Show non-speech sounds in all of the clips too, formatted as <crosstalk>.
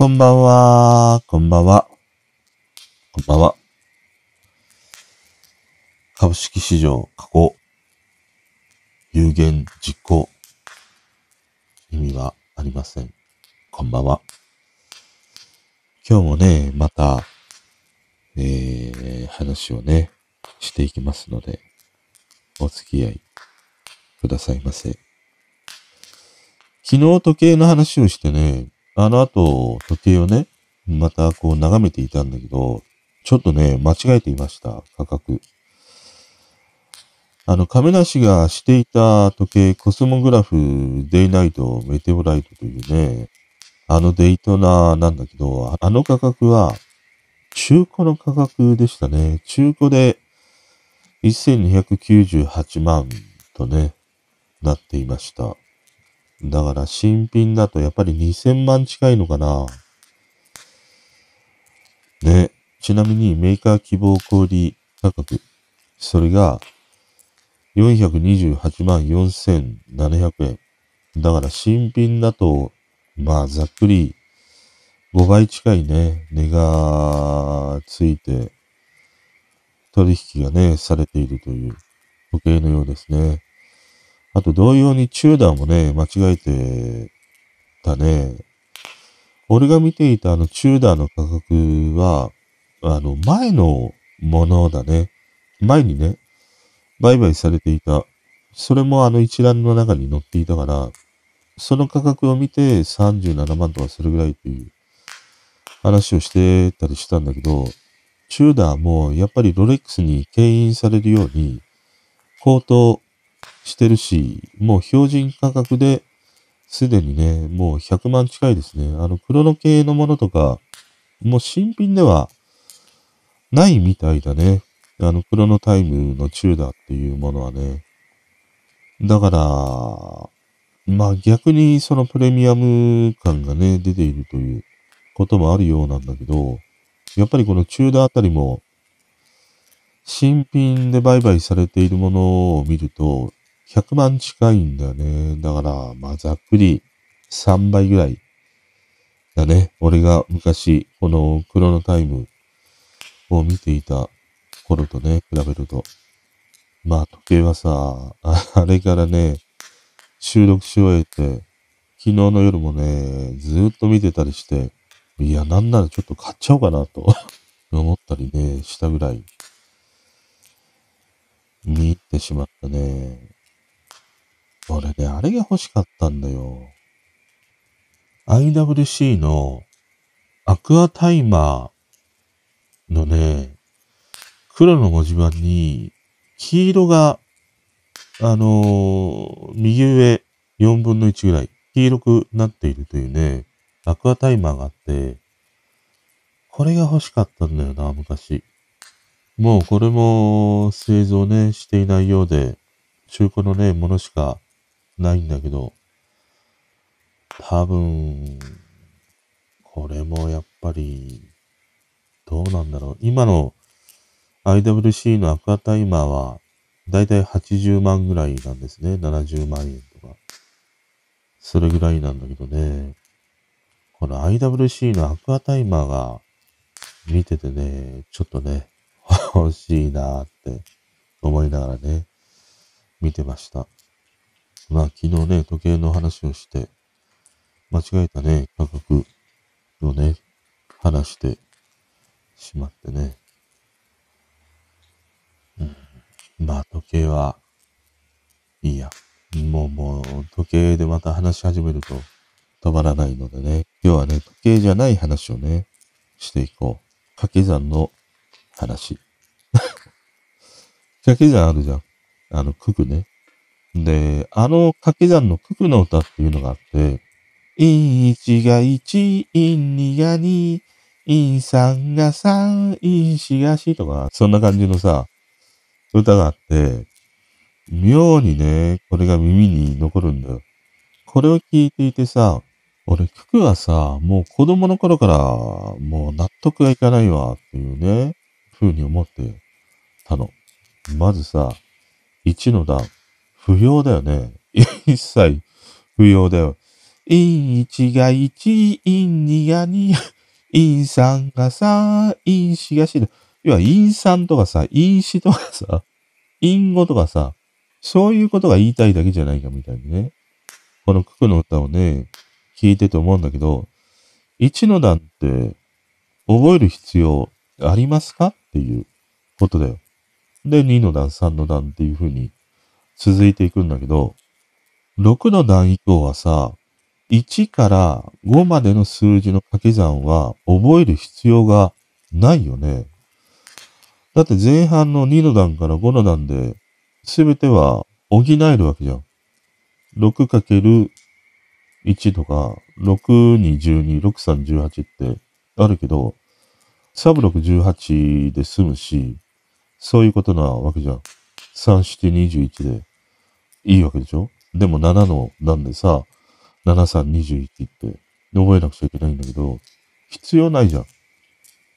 こんばんは、こんばんは、こんばんは。株式市場過去、有限実行、意味はありません。こんばんは。今日もね、また、えー、話をね、していきますので、お付き合いくださいませ。昨日時計の話をしてね、あの後時計をね、またこう眺めていたんだけど、ちょっとね、間違えていました、価格。あの、亀梨がしていた時計、コスモグラフ、デイナイト、メテオライトというね、あのデイトナーなんだけど、あの価格は、中古の価格でしたね。中古で1298万とね、なっていました。だから新品だとやっぱり2000万近いのかな。ね。ちなみにメーカー希望小売価格。それが428万4700円。だから新品だと、まあざっくり5倍近いね、値がついて、取引がね、されているという時計のようですね。あと同様にチューダーもね、間違えてたね。俺が見ていたあのチューダーの価格は、あの前のものだね。前にね、売買されていた。それもあの一覧の中に載っていたから、その価格を見て37万とかするぐらいという話をしてたりしたんだけど、チューダーもやっぱりロレックスに牽引されるように、高騰してるし、もう標準価格ですでにね、もう100万近いですね。あの、クロノ系のものとか、もう新品ではないみたいだね。あの、クロノタイムのチューダーっていうものはね。だから、まあ逆にそのプレミアム感がね、出ているということもあるようなんだけど、やっぱりこのチューダーあたりも、新品で売買されているものを見ると、100万近いんだよね。だから、まあざっくり3倍ぐらいだね。俺が昔、このクロノタイムを見ていた頃とね、比べると。まあ時計はさ、あれからね、収録し終えて、昨日の夜もね、ずっと見てたりして、いや、なんならちょっと買っちゃおうかなと <laughs> 思ったりね、したぐらい、見入ってしまったね。俺ね、あれが欲しかったんだよ。IWC のアクアタイマーのね、黒の文字盤に黄色が、あのー、右上4分の1ぐらい黄色くなっているというね、アクアタイマーがあって、これが欲しかったんだよな、昔。もうこれも製造ね、していないようで、中古のね、ものしかないんだけど、多分、これもやっぱり、どうなんだろう。今の IWC のアクアタイマーは、だいたい80万ぐらいなんですね。70万円とか。それぐらいなんだけどね。この IWC のアクアタイマーが見ててね、ちょっとね、<laughs> 欲しいなって思いながらね、見てました。まあ昨日ね、時計の話をして、間違えたね、価格をね、話してしまってね。うん、まあ時計は、いいや。もうもう、時計でまた話し始めると止まらないのでね。今日はね、時計じゃない話をね、していこう。掛け算の話。<laughs> 掛け算あるじゃん。あの、九九ね。で、あの掛け算の九九の歌っていうのがあって、1が1、2が2、3が3、4が4とか、そんな感じのさ、歌があって、妙にね、これが耳に残るんだよ。これを聞いていてさ、俺、九九はさ、もう子供の頃から、もう納得がいかないわっていうね、風に思ってたの。まずさ、1の段、不要だよね。一切不要だよ。陰1が1、陰2が2、陰3が3、陰4が4。要は陰3とかさ、陰4とかさ、陰5とかさ、そういうことが言いたいだけじゃないかみたいにね。この九九の歌をね、聞いてて思うんだけど、1の段って覚える必要ありますか？っていうことだよ。で、2の段、3の段っていう風に続いていくんだけど、6の段以降はさ、1から5までの数字の掛け算は覚える必要がないよね。だって前半の2の段から5の段で全ては補えるわけじゃん。6×1 とか、6に12、6、3、18ってあるけど、サブ6、18で済むし、そういうことなわけじゃん。3、7、21でいいわけでしょ？でも7の段でさ、7、3、21って覚えなくちゃいけないんだけど、必要ないじゃん。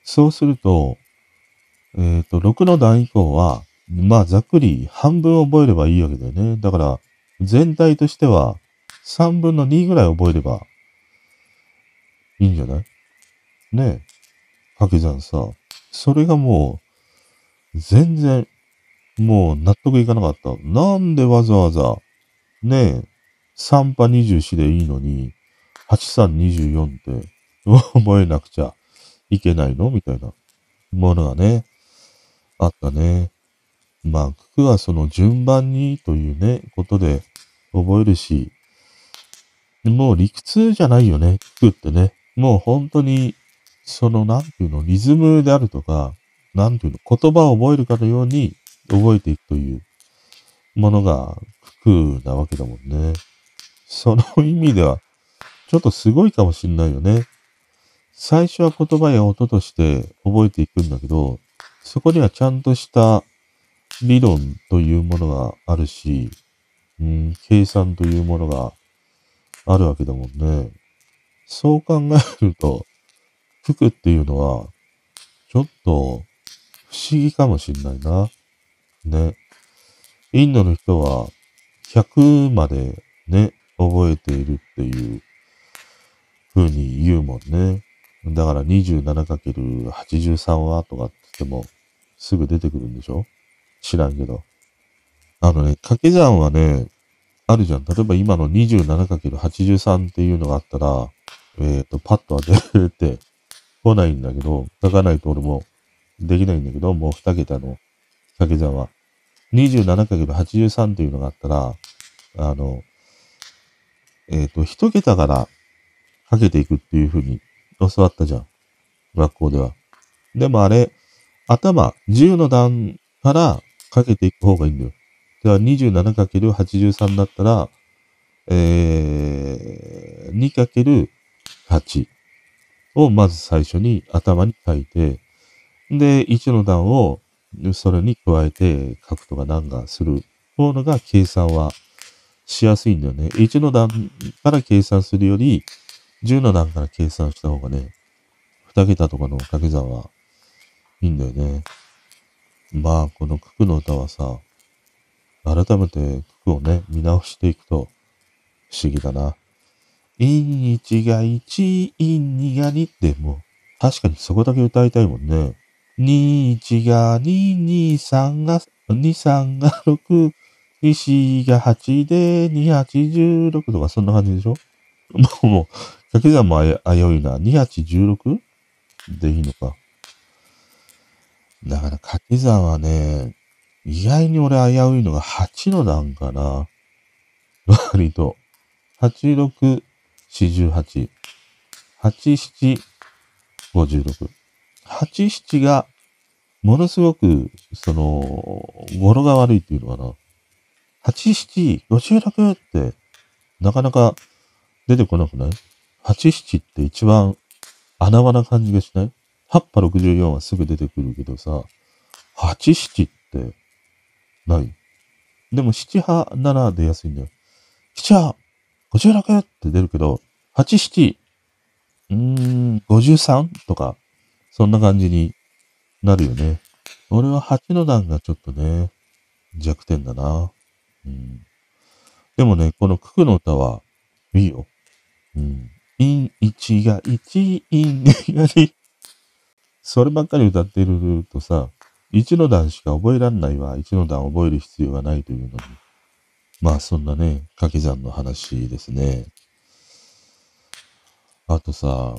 そうすると、えっ、ー、と、6の段以降は、まあ、ざっくり半分覚えればいいわけだよね。だから、全体としては、3分の2ぐらい覚えれば、いいんじゃない？ねえ。掛け算さ。それがもう、全然、もう納得いかなかった。なんでわざわざ、ねえ、3波24でいいのに、8324って <laughs> 覚えなくちゃいけないの？みたいなものがね、あったね。まあ、九九はその順番にというね、ことで覚えるし、もう理屈じゃないよね、九九ってね。もう本当に、その、なんていうの、リズムであるとか、なんていうの、言葉を覚えるかのように覚えていくというものが九九なわけだもんね。その意味では、ちょっとすごいかもしんないよね。最初は言葉や音として覚えていくんだけど、そこにはちゃんとした理論というものがあるし、うん、計算というものがあるわけだもんね。そう考えると、服っていうのは、ちょっと不思議かもしんないな。ね。インドの人は100までね、覚えているっていう風に言うもんね。だから 27×83 はとかって言ってもすぐ出てくるんでしょ？知らんけど。あのね、掛け算はね、あるじゃん。例えば今の 27×83 っていうのがあったら、えっ、ー、と、パッと当てて来ないんだけど、書かないと俺もできないんだけど、もう2桁の掛け算は。27×83 っていうのがあったら、あの、えっ、ー、と、1桁からかけていくっていう風に教わったじゃん。学校では。でもあれ、頭、10の段からかけていく方がいいんだよ。では 27×83 だったら、えー、2×8 をまず最初に頭に書いて、で、1の段をそれに加えて書くとか何かする方のが計算はしやすいんだよね。1の段から計算するより、10の段から計算した方がね、2桁とかの掛け算はいいんだよね。まあ、この九九の歌はさ、改めて九九をね、見直していくと不思議だな。陰1が1、陰2が2ってもう、確かにそこだけ歌いたいもんね。2、1が2、2、3が、2、3が6、2、4が8で、2、8、16とかそんな感じでしょ？もう、もう、掛け算もあやういな。2、8、16? でいいのか。だから掛け算はね、意外に俺危ういのが8の段かな。割と。8、6、48。8、7、56。8、7が、ものすごく、その、語呂が悪いっていうのかな。8、7、56って、なかなか出てこなくない ?8、7って一番穴場な感じがしない？8波64はすぐ出てくるけどさ、8、7ってない？でも7波7出やすいんだよ。7波56って出るけど、8、7、うーん、53とか、そんな感じになるよね。俺は8の段がちょっとね、弱点だな。うん。でもね、この九九の歌はいいよ。うん。陰1が1、陰2が2。そればっかり歌ってるとさ、1の段しか覚えらんないわ。1の段覚える必要がないというのに。まあそんなね、掛け算の話ですね。あとさ、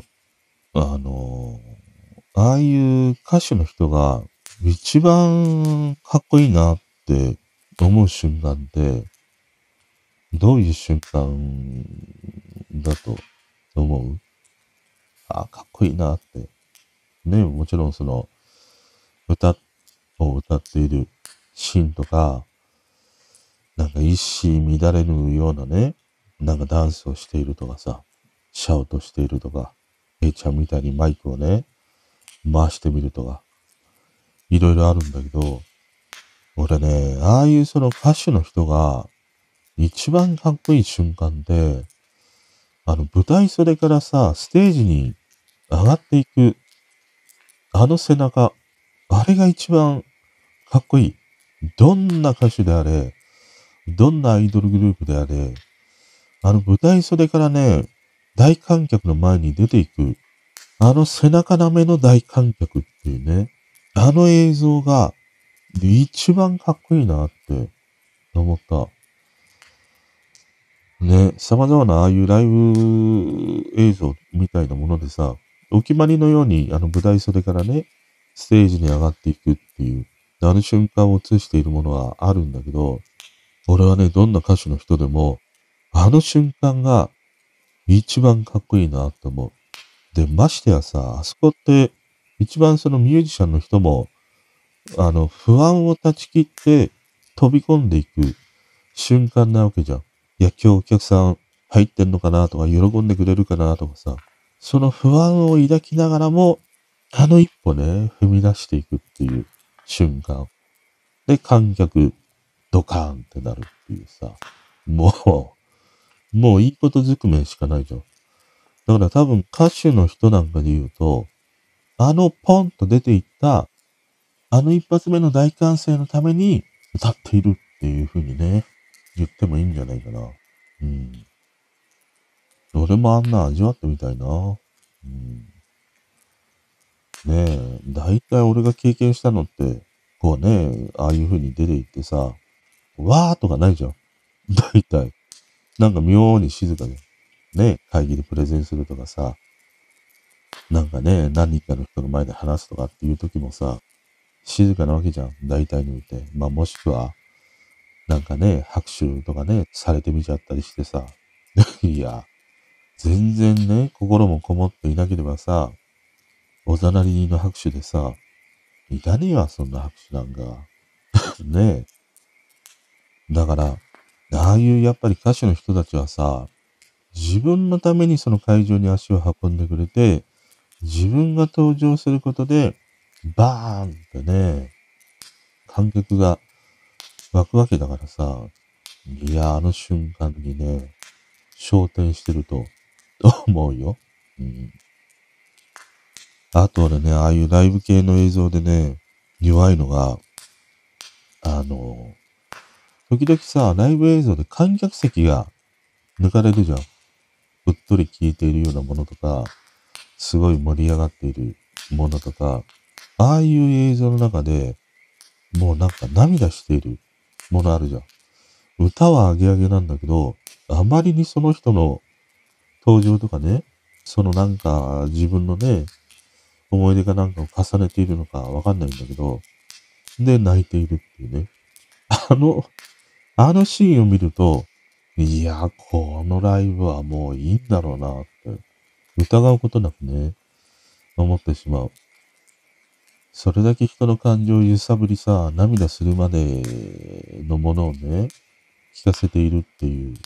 あのー、ああいう歌手の人が一番かっこいいなって思う瞬間って、どういう瞬間だと思う？ああ、かっこいいなって。ね、もちろんその、歌を歌っているシーンとか、なんか一糸乱れぬようなね、なんかダンスをしているとかさ、シャウトしているとか、A ちゃんみたいにマイクをね、回してみるとか、いろいろあるんだけど、俺ね、ああいうその歌手の人が、一番かっこいい瞬間で、あの舞台袖からさ、ステージに上がっていく、あの背中、あれが一番かっこいい。どんな歌手であれ、どんなアイドルグループであれ、あの舞台袖からね、大観客の前に出ていく、あの背中なめの大観客っていうね、あの映像が一番かっこいいなって思った。ね、様々なああいうライブ映像みたいなものでさ、お決まりのようにあの舞台袖からね、ステージに上がっていくっていう、ある瞬間を映しているものはあるんだけど、俺はね、どんな歌手の人でも、あの瞬間が一番かっこいいなって思う。で、ましてやさ、あそこって一番そのミュージシャンの人も、あの、不安を断ち切って飛び込んでいく瞬間なわけじゃん。いや、今日お客さん入ってんのかなとか、喜んでくれるかなとかさ、その不安を抱きながらも、あの一歩ね、踏み出していくっていう瞬間。で、観客、ドカーンってなるっていうさ、もう、もういいことずくめしかないじゃん。だから多分歌手の人なんかで言うと、あのポンと出ていった、あの一発目の大歓声のために歌っているっていう風にね、言ってもいいんじゃないかな。うん。俺もあんな味わってみたいな。うん。ねえ、だいたい俺が経験したのって、こうね、ああいう風に出て行ってさ、わーとかないじゃん。だいたい。なんか妙に静かで。ね、会議でプレゼンするとかさ、なんかね、何人かの人の前で話すとかっていう時もさ、静かなわけじゃん。大体において。まあもしくは、なんかね、拍手とかね、されてみちゃったりしてさ、<laughs> いや、全然ね、心もこもっていなければさ、おざなりの拍手でさ、いらねえわ、そんな拍手なんか。<laughs> ねえ。だから、ああいうやっぱり歌手の人たちはさ、自分のためにその会場に足を運んでくれて、自分が登場することで、バーンってね、観客が湧くわけだからさ、いや、あの瞬間にね、焦点してると思うよ。うん。あと俺ね、ああいうライブ系の映像でね、弱いのが、あの、時々さ、ライブ映像で観客席が抜かれるじゃん。うっとり聞いているようなものとか、すごい盛り上がっているものとか、ああいう映像の中で、もうなんか涙しているものあるじゃん。歌はアゲアゲなんだけど、あまりにその人の登場とかね、そのなんか自分のね、思い出かなんかを重ねているのかわかんないんだけど、で、泣いているっていうね。あの、あのシーンを見ると、いや、このライブはもういいんだろうなって疑うことなくね、思ってしまう。それだけ人の感情を揺さぶりさ、涙するまでのものをね、聞かせているっていう。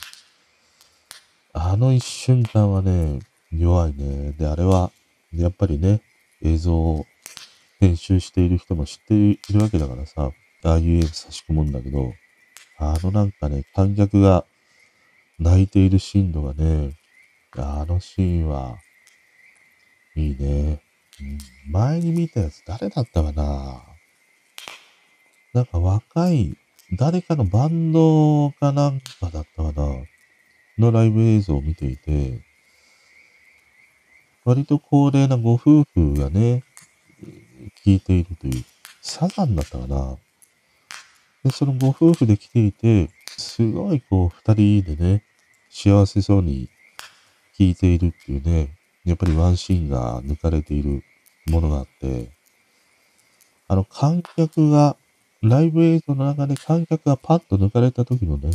あの一瞬間はね、弱いね。で、あれは、やっぱりね、映像を編集している人も知っているわけだからさ、ああいう絵差し込むんだけど、あのなんかね、観客が泣いているシーンとかね、あのシーンは、いいね。前に見たやつ誰だったかななんか若い、誰かのバンドかなんかだったかなのライブ映像を見ていて、割と高齢なご夫婦がね、聞いているという、サザンだったかな。で、そのご夫婦で来ていて、すごいこう、二人でね、幸せそうに聞いているっていうね、やっぱりワンシーンが抜かれているものがあって、あの、観客が、ライブ映像の中で観客がパッと抜かれた時のね、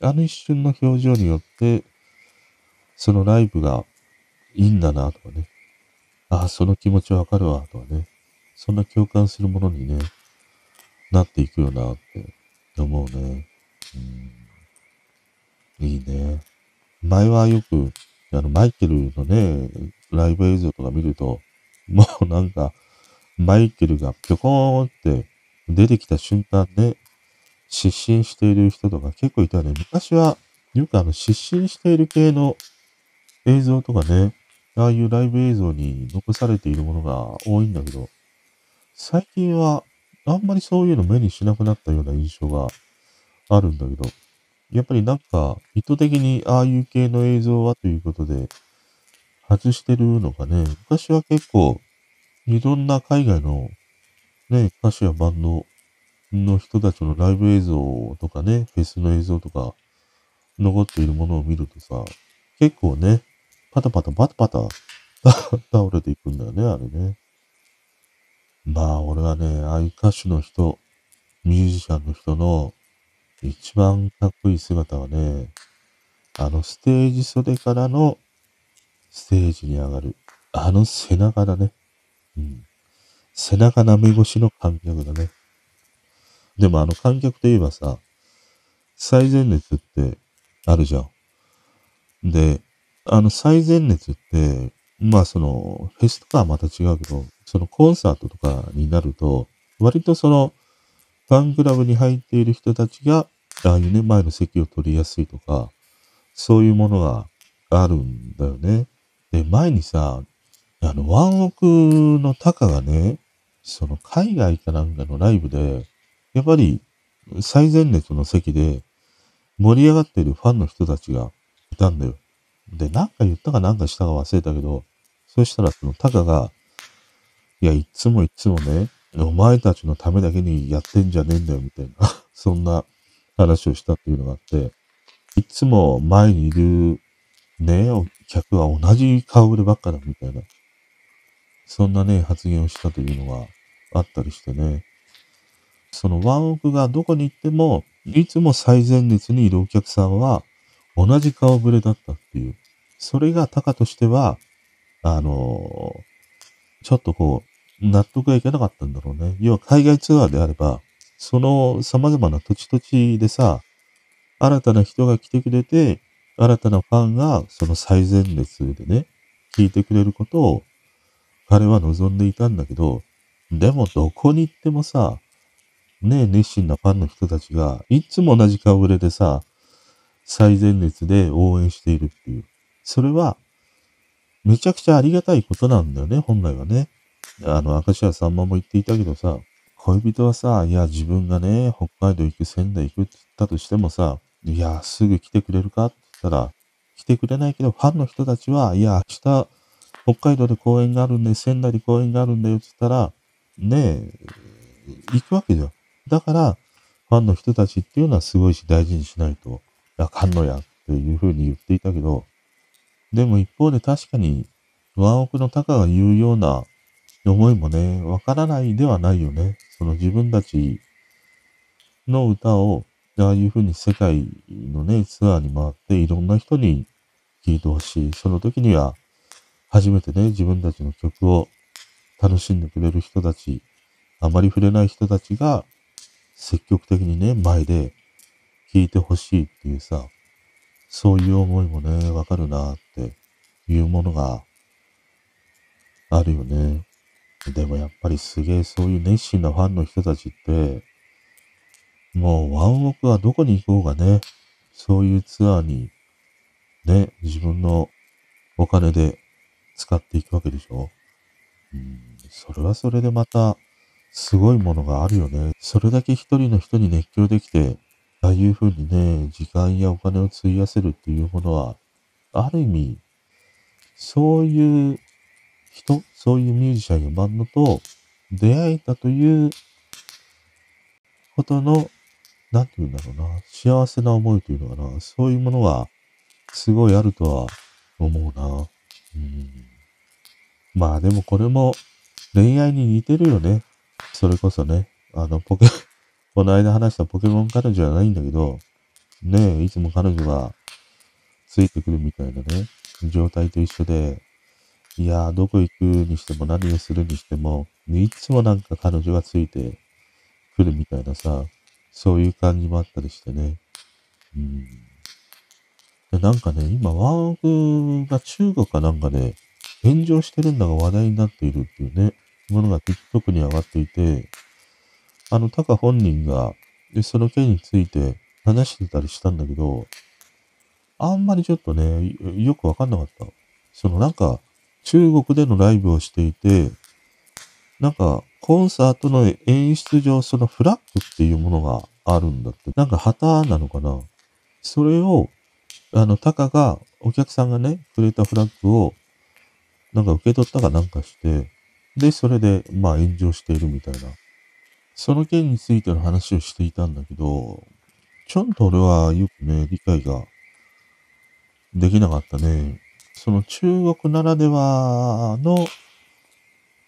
あの一瞬の表情によって、そのライブがいいんだなとかね、ああ、その気持ちわかるわとかね、そんな共感するものにね、なっていくよなって思うね。うん、いいね。前はよく、あの、マイケルのね、ライブ映像とか見ると、もうなんか、マイケルがぴょこーんって出てきた瞬間ね、失神している人とか結構いたよね。昔はよくあの失神している系の映像とかね、ああいうライブ映像に残されているものが多いんだけど、最近はあんまりそういうの目にしなくなったような印象があるんだけど、やっぱりなんか意図的にああいう系の映像はということで外してるのがね、昔は結構いろんな海外のね、歌手やバンドの人たちのライブ映像とかね、フェスの映像とか残っているものを見るとさ、結構ね、パタパタパタパタ <laughs> 倒れていくんだよね、あれね。まあ、俺はね、ああいう歌手の人、ミュージシャンの人の一番かっこいい姿はね、あのステージ袖からのステージに上がる、あの背中だね。うん。背中舐め越しの観客だね。でもあの観客といえばさ、最前列ってあるじゃん。で、あの最前列って、まあその、フェスとかはまた違うけど、そのコンサートとかになると、割とその、ファンクラブに入っている人たちが、ああいうね、前の席を取りやすいとか、そういうものがあるんだよね。で、前にさ、あの、ワンオクのタカがね、その海外かなんかのライブで、やっぱり最前列の席で盛り上がってるファンの人たちがいたんだよ。で、なんか言ったかなんかしたか忘れたけど、そしたらそのタカが、いや、いつもいつもね、お前たちのためだけにやってんじゃねえんだよ、みたいな <laughs> そんな話をしたっていうのがあって、いつも前にいるね、お客は同じ顔ぶればっかだ、みたいな。そんなね、発言をしたというのがあったりしてね。そのワンオクがどこに行っても、いつも最前列にいるお客さんは同じ顔ぶれだったっていう。それがタカとしては、あのー、ちょっとこう、納得がいかなかったんだろうね。要は海外ツアーであれば、その様々な土地土地でさ、新たな人が来てくれて、新たなファンがその最前列でね、聞いてくれることを彼は望んでいたんだけど、でもどこに行ってもさ、ね、熱心なファンの人たちが、いつも同じ顔ぶれでさ、最前列で応援しているっていう。それは、めちゃくちゃありがたいことなんだよね、本来はね。あの、明石家さんまも言っていたけどさ、恋人はさ、いや、自分がね、北海道行く、仙台行くって言ったとしてもさ、いや、すぐ来てくれるか？って言ったら、来てくれないけど、ファンの人たちは、いや、明日、北海道で公演があるんで、仙台で公演があるんだよって言ったら、ねえ、行くわけじゃん。だから、ファンの人たちっていうのはすごいし大事にしないとあかんのやっていうふうに言っていたけど、でも一方で確かに、ワンオクのタカが言うような思いもね、わからないではないよね。その自分たちの歌を、ああいうふうに世界のね、ツアーに回っていろんな人に聴いてほしい。その時には、初めてね、自分たちの曲を楽しんでくれる人たち、あまり触れない人たちが積極的にね、前で聞いてほしいっていうさ、そういう思いもね、わかるなっていうものがあるよね。でもやっぱりすげえそういう熱心なファンの人たちって、もうワンオクはどこに行こうがね、そういうツアーにね、自分のお金で使っていくわけでしょうん、それはそれでまた、すごいものがあるよね。それだけ一人の人に熱狂できて、ああいうふうにね、時間やお金を費やせるっていうものは、ある意味、そういう人、そういうミュージシャンやバンドと出会えたということの、なんて言うんだろうな、幸せな思いというのかな、そういうものがすごいあるとは思うな。うん、まあでもこれも恋愛に似てるよね。それこそね、あの、ポケ、<laughs> この間話したポケモン彼女じゃないんだけど、ねえ、いつも彼女がついてくるみたいなね、状態と一緒で、いやー、どこ行くにしても何をするにしても、いつもなんか彼女がついてくるみたいなさ、そういう感じもあったりしてね。うん。でなんかね、今、ワンオクが中国かなんかで炎上してるんだが話題になっているっていうね、ものが TikTok に上がっていて、あの、タカ本人が、で、その件について話してたりしたんだけど、あんまりちょっとね、よくわかんなかった。そのなんか、中国でのライブをしていて、なんか、コンサートの演出上、そのフラッグっていうものがあるんだって。なんか旗なのかなそれを、あの、タカが、お客さんがね、くれたフラッグを、なんか受け取ったかなんかして、で、それで、まあ炎上しているみたいな。その件についての話をしていたんだけど、ちょっと俺はよくね、理解ができなかったね。その中国ならではの、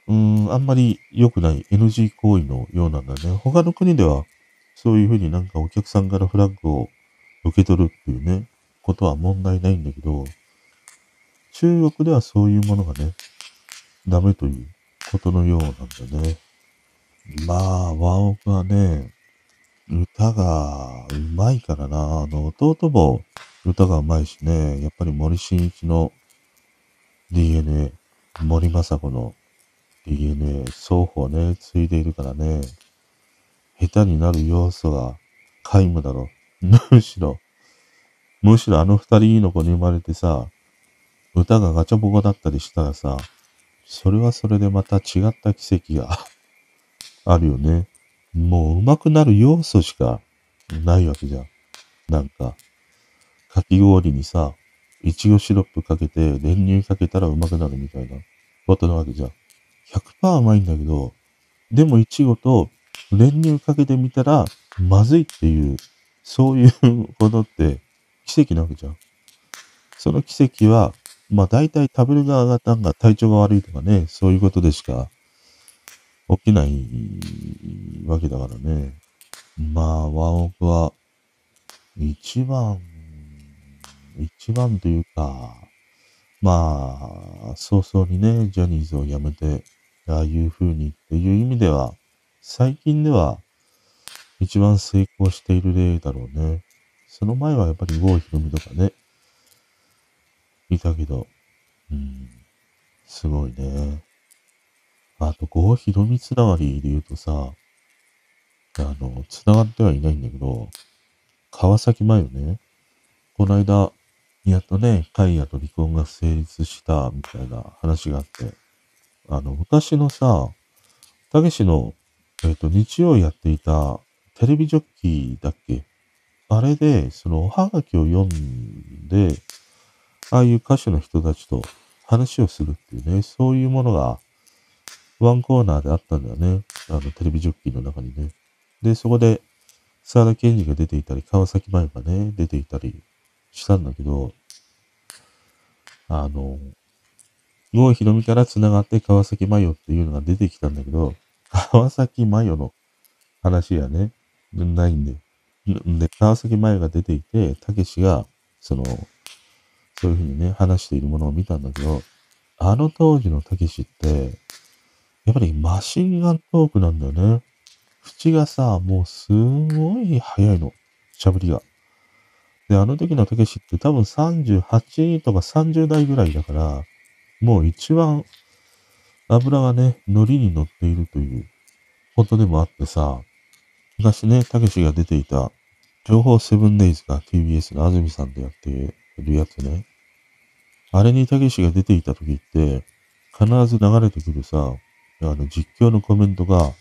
うん、あんまり良くない NG 行為のようなんだね。他の国では、そういうふうになんかお客さんからフラッグを受け取るっていうね、ことは問題ないんだけど、中国ではそういうものがね、ダメということのようなんだね。まあ、ワンオクはね、歌がうまいからな。あの、弟も歌がうまいしね、やっぱり森進一の DNA、森雅子の DNA、双方ね、ついでいるからね、下手になる要素が皆無だろ。むしろ、むしろあの二人の子に生まれてさ、歌がガチャボコだったりしたらさ、それはそれでまた違った奇跡があるよね。もう上手くなる要素しかないわけじゃん。なんか、かき氷にさ、いちごシロップかけて練乳かけたら上手くなるみたいなことなわけじゃん。100%甘いんだけど、でもいちごと練乳かけてみたらまずいっていう、そういうことって奇跡なわけじゃん。その奇跡はまあ大体食べる側がなんか体調が悪いとかね、そういうことでしか起きないわけだからね。まあ、ワンオクは一番、一番というか、まあ、早々にね、ジャニーズを辞めて、ああいう風にっていう意味では、最近では一番成功している例だろうね。その前はやっぱり郷ひろみとかね、いたけど、うん、すごいね。あと、郷ひろみつながりで言うとさ、あの、つながってはいないんだけど、川崎麻世ね、この間、やっとね、カイヤと離婚が成立したみたいな話があって、あの、昔のさ、たけしの、えっ、ー、と、日曜やっていたテレビジョッキーだっけ？あれで、そのおはがきを読んで、ああいう歌手の人たちと話をするっていうね、そういうものがワンコーナーであったんだよね。あの、テレビジョッキーの中にね。で、そこで、沢田健二が出ていたり、川崎麻世がね、出ていたりしたんだけど、あの、郷ひろみから繋がって川崎麻世っていうのが出てきたんだけど、川崎麻世の話やね、ないんで。で、川崎麻世が出ていて、たけしが、その、そういうふうにね、話しているものを見たんだけど、あの当時のたけしって、やっぱりマシンガントークなんだよね。口がさ、もうすんごい早いの。喋りが。で、あの時のたけしって多分38とか30代ぐらいだから、もう一番油がね、海苔に乗っているということでもあってさ、昔ね、たけしが出ていた情報セブンデイズが TBS の安住さんでやってるやつね。あれにたけしが出ていた時って、必ず流れてくるさ、あの実況のコメントが、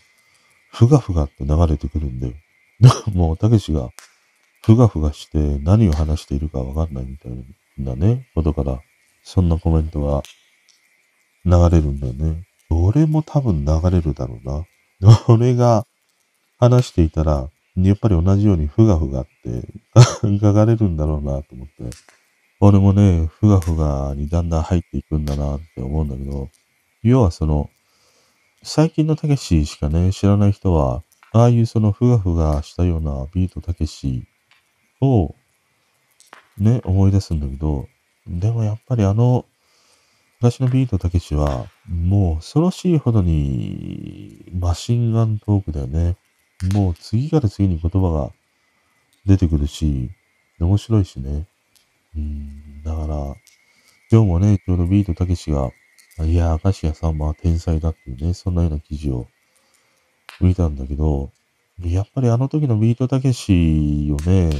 ふがふがって流れてくるんで、<laughs> もうたけしが、ふがふがして何を話しているかわかんないみたいなね、ことから、そんなコメントが流れるんだよね。俺も多分流れるだろうな。<laughs> 俺が話していたら、やっぱり同じようにふがふがって <laughs> 書かれるんだろうなと思って。俺もね、ふがふがにだんだん入っていくんだなって思うんだけど、要はその、最近のたけししかね、知らない人は、ああいうそのふがふがしたようなビートたけしを、ね、思い出すんだけど、でもやっぱりあの、昔のビートたけしは、もう恐ろしいほどにマシンガントークだよね。もう次から次に言葉が出てくるし、面白いしね。うん、だから、今日もね、ちょうどビートたけしが、いや、明石家さんまは天才だっていうね、そんなような記事を見たんだけど、やっぱりあの時のビートたけしをね、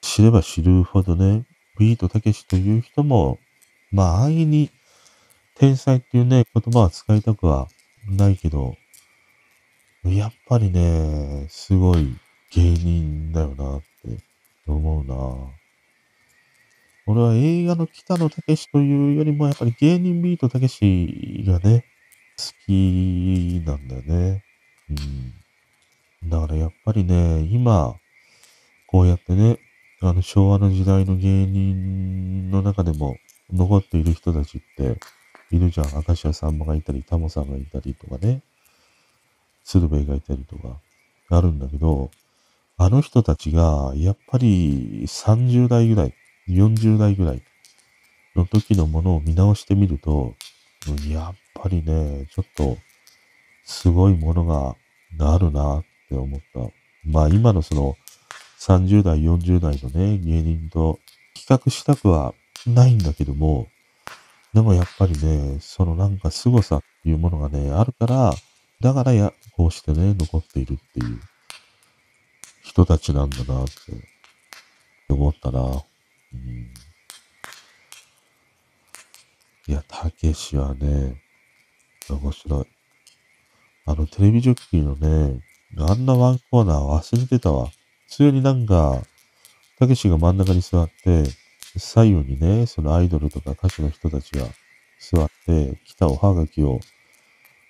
知れば知るほどね、ビートたけしという人も、まあ安易に天才っていうね、言葉は使いたくはないけど、やっぱりね、すごい芸人だよなって思うな。俺は映画の北野武というよりも、やっぱり芸人ビートたけしがね、好きなんだよね。うん。だからやっぱりね、今、こうやってね、あの昭和の時代の芸人の中でも残っている人たちっているじゃん。明石家さんまがいたり、タモさんがいたりとかね、鶴瓶がいたりとかあるんだけど、あの人たちがやっぱり30代ぐらい、40代ぐらいの時のものを見直してみると、やっぱりね、ちょっとすごいものがあるなって思った。まあ今のその30代、40代のね、芸人と比較したくはないんだけども、でもやっぱりね、そのなんか凄さっていうものがね、あるから、だからや、こうしてね、残っているっていう人たちなんだなって思ったな。うん、いや、たけしはね、面白い。あの、テレビジョッキーのね、あんなワンコーナー忘れてたわ。普通になんか、たけしが真ん中に座って、左右にね、そのアイドルとか歌手の人たちが座って、来たおはがきを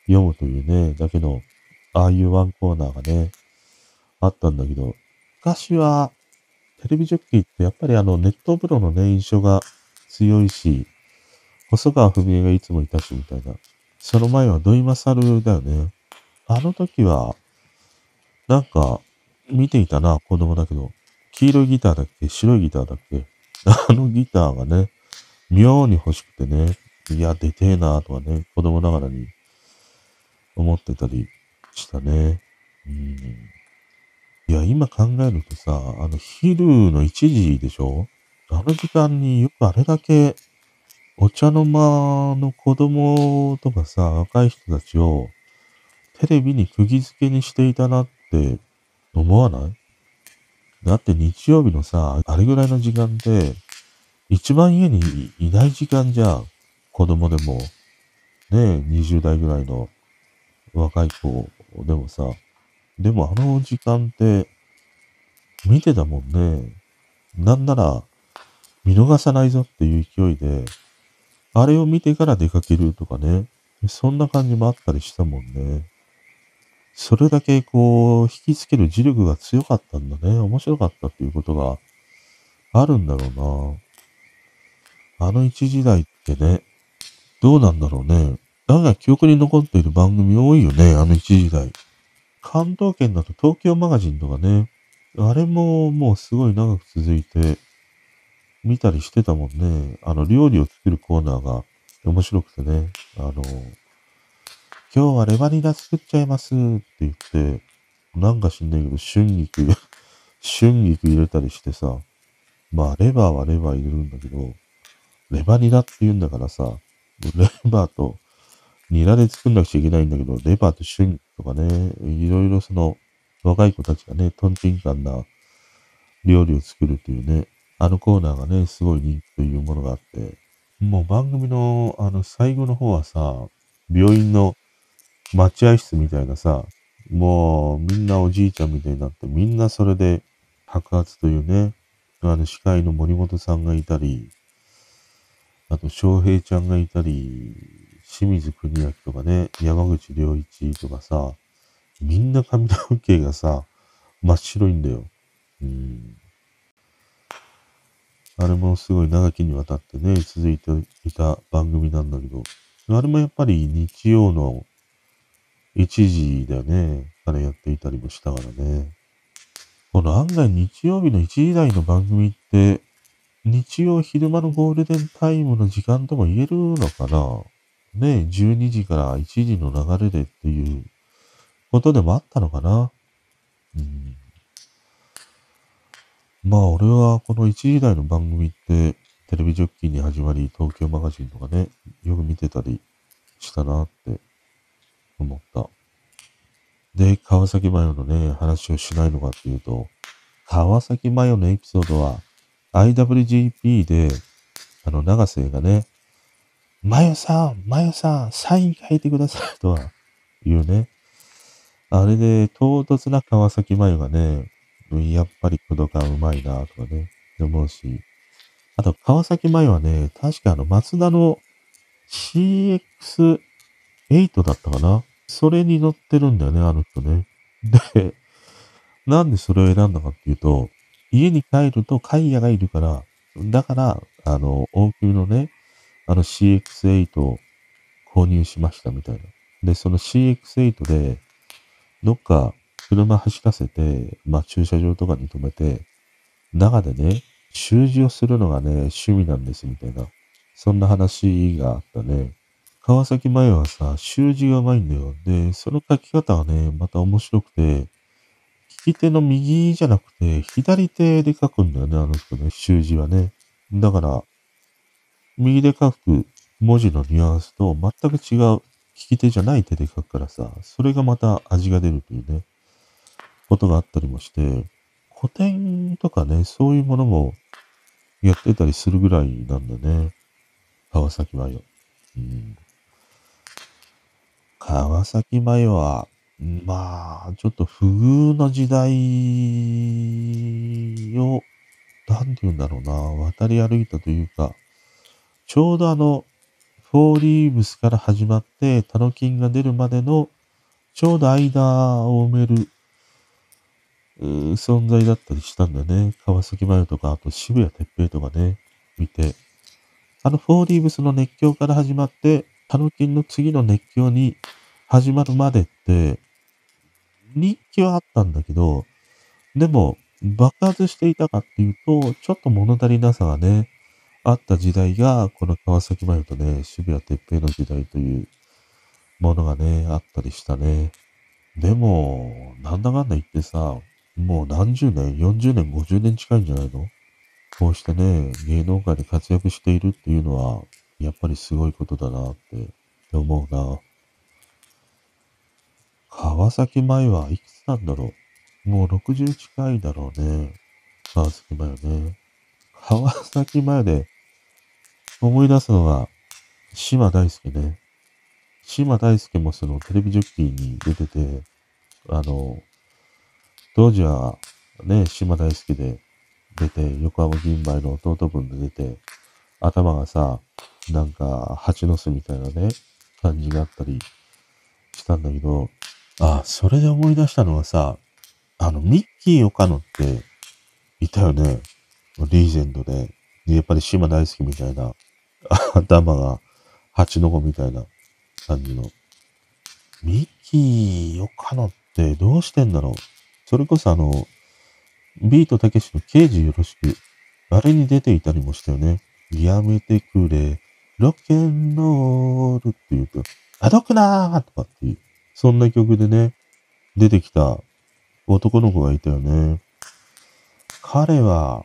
読むというね、だけの、ああいうワンコーナーがね、あったんだけど、昔は、テレビジョッキーってやっぱりあのネットプロのね、印象が強いし、細川文江がいつもいたしみたいな。その前は土井勝だよね。あの時は、なんか、見ていたな、子供だけど。黄色いギターだっけ？白いギターだっけ？<laughs> あのギターがね、妙に欲しくてね、いや、出てえなとかね、子供ながらに思ってたりしたね。うん。いや、今考えるとさ、あの、昼の1時でしょ？あの時間によくあれだけ、お茶の間の子供とかさ、若い人たちを、テレビに釘付けにしていたなって思わない？だって日曜日のさ、あれぐらいの時間で、一番家にいない時間じゃん。子供でも、ね20代ぐらいの若い子でもさ、でもあの時間って、見てたもんね。なんなら、見逃さないぞっていう勢いで、あれを見てから出かけるとかね。そんな感じもあったりしたもんね。それだけこう、引きつける磁力が強かったんだね。面白かったっていうことがあるんだろうな。あの一時代ってね、どうなんだろうね。だが記憶に残っている番組多いよね、あの一時代。関東圏だと東京マガジンとかね、あれももうすごい長く続いて、見たりしてたもんね。あの、料理を作るコーナーが面白くてね。あの、今日はレバニラ作っちゃいます。って言って、なんか知んないけど、春菊、<laughs> 春菊入れたりしてさ、まあ、レバーはレバー入れるんだけど、レバニラって言うんだからさ、レバーとニラで作んなくちゃいけないんだけど、レバーと春菊とかね、いろいろその、若い子たちがね、トンチンカンな料理を作るっていうね、あのコーナーがね、すごい人気というものがあって、もう番組のあの最後の方はさ、病院の待合室みたいなさ、もうみんなおじいちゃんみたいになって、みんなそれで白髪というね、あの司会の森本さんがいたり、あと翔平ちゃんがいたり清水国明とかね、山口良一とかさ、みんな髪の毛がさ、真っ白いんだよ。うん。あれもすごい長きにわたってね、続いていた番組なんだけど、あれもやっぱり日曜の1時だね、からやっていたりもしたからね。この案外日曜日の1時台の番組って、日曜昼間のゴールデンタイムの時間とも言えるのかなね、12時から1時の流れでっていうことでもあったのかなうん。まあ俺はこの1時台の番組ってテレビジョッキーに始まり東京マガジンとかね、よく見てたりしたなって思った。で、川崎麻世のね、話をしないのかっていうと、川崎麻世のエピソードは IWGP で、あの、長瀬がね、麻世さん、麻世さん、サイン書いてくださいとは言うね。あれで、唐突な川崎麻世がね、やっぱり工藤感うまいなとかね、思うし。あと、川崎麻世はね、確かあの、松田の CX8 だったかなそれに乗ってるんだよね、あの人ね。で、なんでそれを選んだかっていうと、家に帰るとカイヤがいるから、だから、あの、大きのね、あの CX8 を購入しましたみたいな。で、その CX8 で、どっか車走らせて、まあ駐車場とかに止めて、中でね、習字をするのがね、趣味なんですみたいな。そんな話があったね。川崎麻世はさ、習字がうまいんだよ。で、その書き方がね、また面白くて、利き手の右じゃなくて、左手で書くんだよね、あの人ね、習字はね。だから、右で書く文字のニュアンスと全く違う利き手じゃない手で書くからさ、それがまた味が出るというね、ことがあったりもして、古典とかね、そういうものもやってたりするぐらいなんだね。川崎麻世。うん川崎麻世は、まあ、ちょっと不遇の時代を、なんて言うんだろうな、渡り歩いたというか、ちょうどあの、フォーリーブスから始まって、タノキンが出るまでの、ちょうど間を埋める、存在だったりしたんだね。川崎麻世とか、あと渋谷哲平とかね、見て。あのフォーリーブスの熱狂から始まって、タノキンの次の熱狂に始まるまでって、日記はあったんだけど、でも、爆発していたかっていうと、ちょっと物足りなさがね、あった時代が、この川崎麻世とね、渋谷哲平の時代というものがね、あったりしたね。でも、なんだかんだ言ってさ、もう何十年、40年、50年近いんじゃないの？こうしてね、芸能界で活躍しているっていうのは、やっぱりすごいことだなって思うな。川崎麻はいくつなんだろうもう60近いだろうね。川崎麻世ね。川崎麻世で思い出すのが、島大輔ね。島大輔もそのテレビジョッキーに出てて、あの、当時はね、島大輔で出て、横浜銀杯の弟分で出て、頭がさ、なんか、蜂の巣みたいなね、感じがあったりしたんだけど、あ、それで思い出したのはさ、あの、ミッキー岡野っていたよね。リーゼントで。でやっぱり島大好きみたいな、<laughs> 頭が蜂の子みたいな感じの。ミッキー岡野ってどうしてんだろうそれこそあの、ビートたけしの刑事よろしく、あれに出ていたりもしたよね。やめてくれ、ロケンロールって言うと、あどくなーとかっていう、そんな曲でね、出てきた男の子がいたよね。彼は、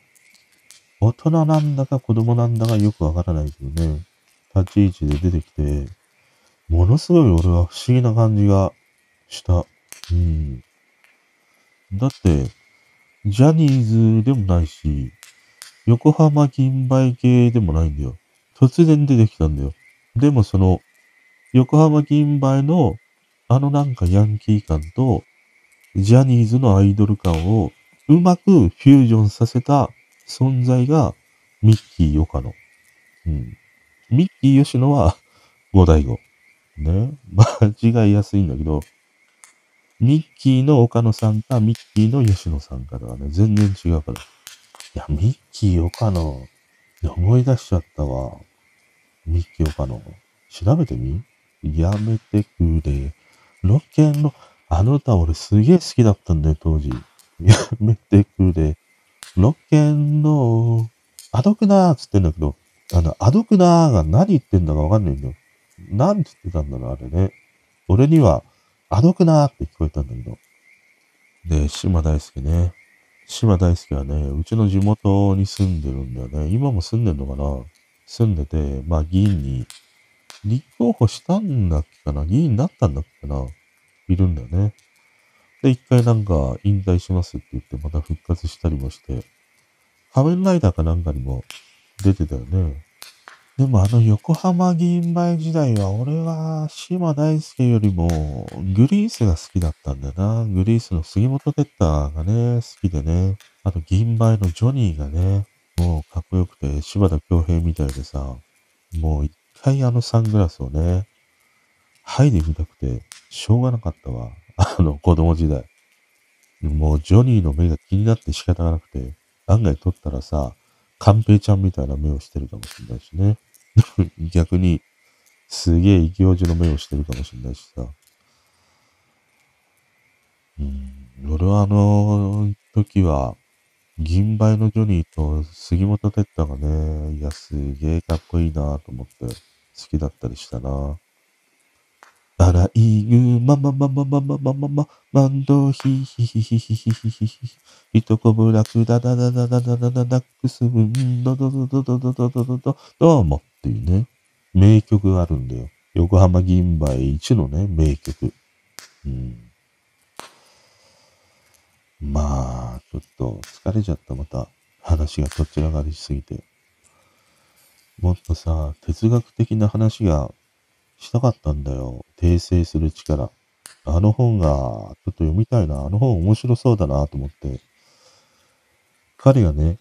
大人なんだか子供なんだかよくわからないけどね、立ち位置で出てきて、ものすごい俺は不思議な感じがした。うん。だって、ジャニーズでもないし、横浜銀杯系でもないんだよ。突然出てきたんだよ。でもその、横浜銀杯の、あのなんかヤンキー感と、ジャニーズのアイドル感をうまくフュージョンさせた存在がミッキー・ヨカノ。うん。ミッキー・ヨシノは五大悟。ね。間違いやすいんだけど、ミッキーの岡野さんか、ミッキーの吉野さんかではね、全然違うから。いや、ミッキー岡野、思い出しちゃったわ。ミッキー岡野。調べてみ？やめてくれ。ロケンの、あの歌俺すげえ好きだったんだよ、当時。やめてくれ。ロケンの、アドクナーっつってんだけど、あの、アドクナーが何言ってんだかわかんないんだよ。何つってたんだろう、あれね。俺には、アドクナーって聞こえたんだけど。で、島大輔ね。島大輔はね、うちの地元に住んでるんだよね。今も住んでんのかな？住んでて、まあ議員に、立候補したんだっけかな？議員になったんだっけかな？いるんだよね。で、一回なんか引退しますって言ってまた復活したりもして、仮面ライダーかなんかにも出てたよね。でもあの横浜銀杯時代は俺は島大輔よりもグリースが好きだったんだよな。グリースの杉本哲太がね、好きでね。あと銀杯のジョニーがね、もうかっこよくて柴田恭平みたいでさ、もう一回あのサングラスをね、剥いでみたくてしょうがなかったわ。あの子供時代。もうジョニーの目が気になって仕方がなくて、案外撮ったらさ、カンペイちゃんみたいな目をしてるかもしれないしね。<laughs> 逆に、すげえ異教授の目をしてるかもしれないしさ。うん、俺はあの時は、銀杯のジョニーと杉本哲太がね、いや、すげえかっこいいなと思って好きだったりしたな。アライグママママママママママンドヒヒヒヒヒヒヒヒヒヒトコブラクダダダダダダダダダックスブンドドドドドドドドドドどうもっていうね、名曲があるんだよ。横浜銀杯一のね、名曲。うん。まあ、ちょっと疲れちゃった、また。話がどちらがりしすぎて。もっとさ、哲学的な話がしたかったんだよ。訂正する力。あの本が、ちょっと読みたいな。あの本面白そうだなと思って。彼がね、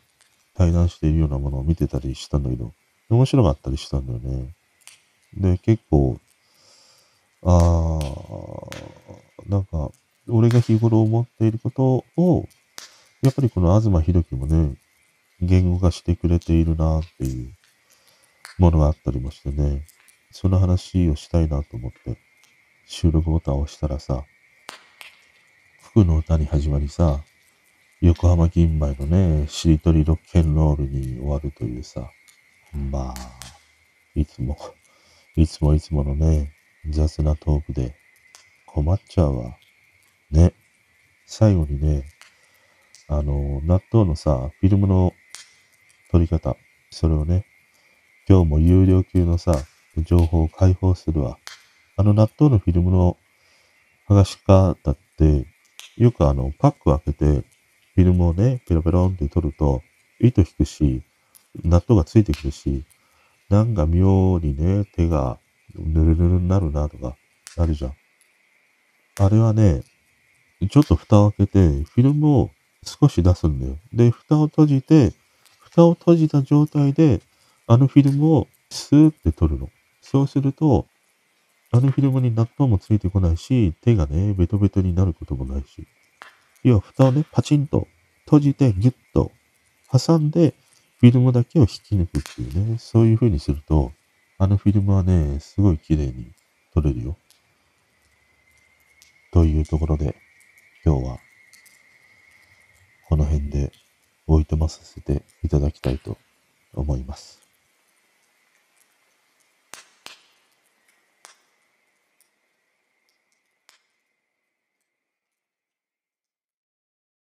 対談しているようなものを見てたりしたんだけど、面白かったりしたんだよね。で、結構、ああ、なんか、俺が日頃思っていることを、やっぱりこの東博樹もね、言語化してくれているなっていうものがあったりもしてね。その話をしたいなと思って、収録ボタンを押したらさ、福の歌に始まりさ、横浜銀杯のね、しりとりロッケンロールに終わるというさ、まあ、いつも、いつもいつものね、雑なトークで困っちゃうわ。ね。最後にね、あの、納豆のさ、フィルムの撮り方、それをね、今日も有料級のさ、情報を解放するわ。あの納豆のフィルムの剥がし方って、よくあの、パックを開けて、フィルムをね、ペロペロンって取ると、糸引くし、納豆がついてくるし、なんか妙にね、手がぬるぬるになるなとか、あるじゃん。あれはね、ちょっと蓋を開けて、フィルムを少し出すんだよ。で、蓋を閉じて、蓋を閉じた状態で、あのフィルムをスーって取るの。そうすると、あのフィルムに納豆もついてこないし、手がね、ベトベトになることもないし。要は、蓋をね、パチンと閉じてギュッと挟んで、フィルムだけを引き抜くっていうね、そういう風にすると、あのフィルムはね、すごい綺麗に撮れるよ。というところで、今日は、この辺でおいとまさせていただきたいと思います。